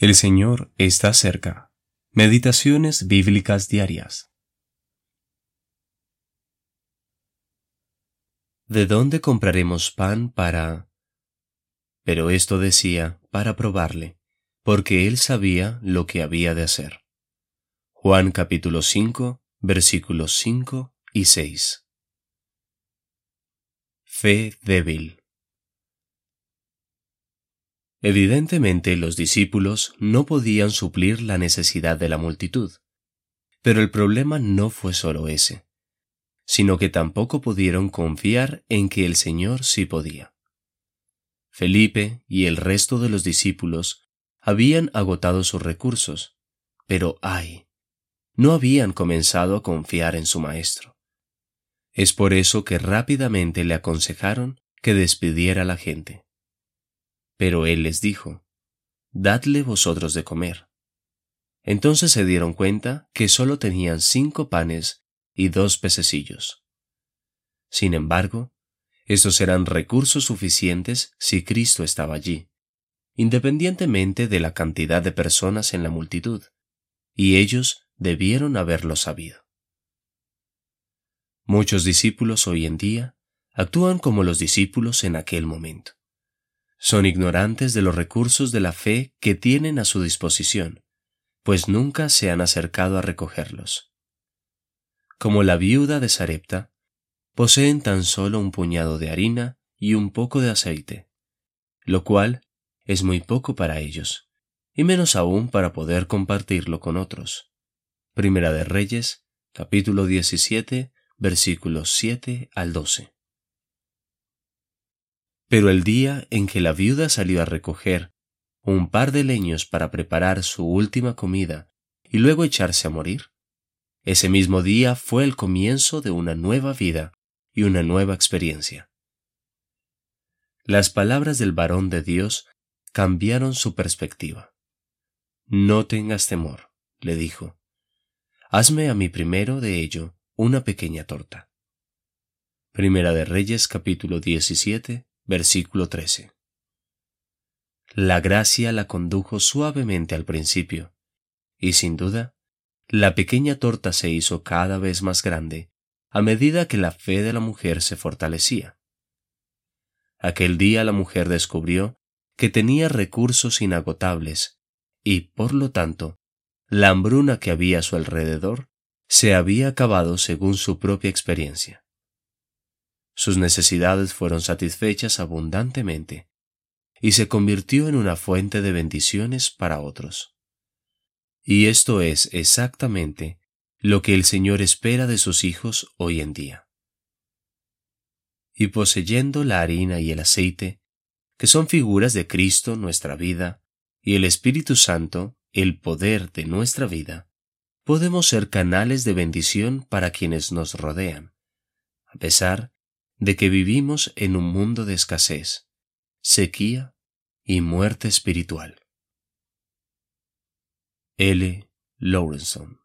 El Señor está cerca. Meditaciones bíblicas diarias. ¿De dónde compraremos pan para... Pero esto decía para probarle, porque él sabía lo que había de hacer. Juan capítulo 5, versículos 5 y 6. Fe débil. Evidentemente los discípulos no podían suplir la necesidad de la multitud. Pero el problema no fue solo ese, sino que tampoco pudieron confiar en que el Señor sí podía. Felipe y el resto de los discípulos habían agotado sus recursos, pero ay, no habían comenzado a confiar en su Maestro. Es por eso que rápidamente le aconsejaron que despidiera a la gente. Pero él les dijo, Dadle vosotros de comer. Entonces se dieron cuenta que solo tenían cinco panes y dos pececillos. Sin embargo, estos eran recursos suficientes si Cristo estaba allí, independientemente de la cantidad de personas en la multitud, y ellos debieron haberlo sabido. Muchos discípulos hoy en día actúan como los discípulos en aquel momento. Son ignorantes de los recursos de la fe que tienen a su disposición, pues nunca se han acercado a recogerlos. Como la viuda de Sarepta, poseen tan solo un puñado de harina y un poco de aceite, lo cual es muy poco para ellos, y menos aún para poder compartirlo con otros. Primera de Reyes, capítulo 17, versículos 7 al 12. Pero el día en que la viuda salió a recoger un par de leños para preparar su última comida y luego echarse a morir, ese mismo día fue el comienzo de una nueva vida y una nueva experiencia. Las palabras del varón de Dios cambiaron su perspectiva. No tengas temor, le dijo. Hazme a mí primero de ello una pequeña torta. Primera de Reyes capítulo 17 Versículo 13. La gracia la condujo suavemente al principio, y sin duda, la pequeña torta se hizo cada vez más grande a medida que la fe de la mujer se fortalecía. Aquel día la mujer descubrió que tenía recursos inagotables y, por lo tanto, la hambruna que había a su alrededor se había acabado según su propia experiencia. Sus necesidades fueron satisfechas abundantemente y se convirtió en una fuente de bendiciones para otros. Y esto es exactamente lo que el Señor espera de sus hijos hoy en día. Y poseyendo la harina y el aceite, que son figuras de Cristo nuestra vida, y el Espíritu Santo, el poder de nuestra vida, podemos ser canales de bendición para quienes nos rodean, a pesar de que vivimos en un mundo de escasez, sequía y muerte espiritual. L. Lawrenson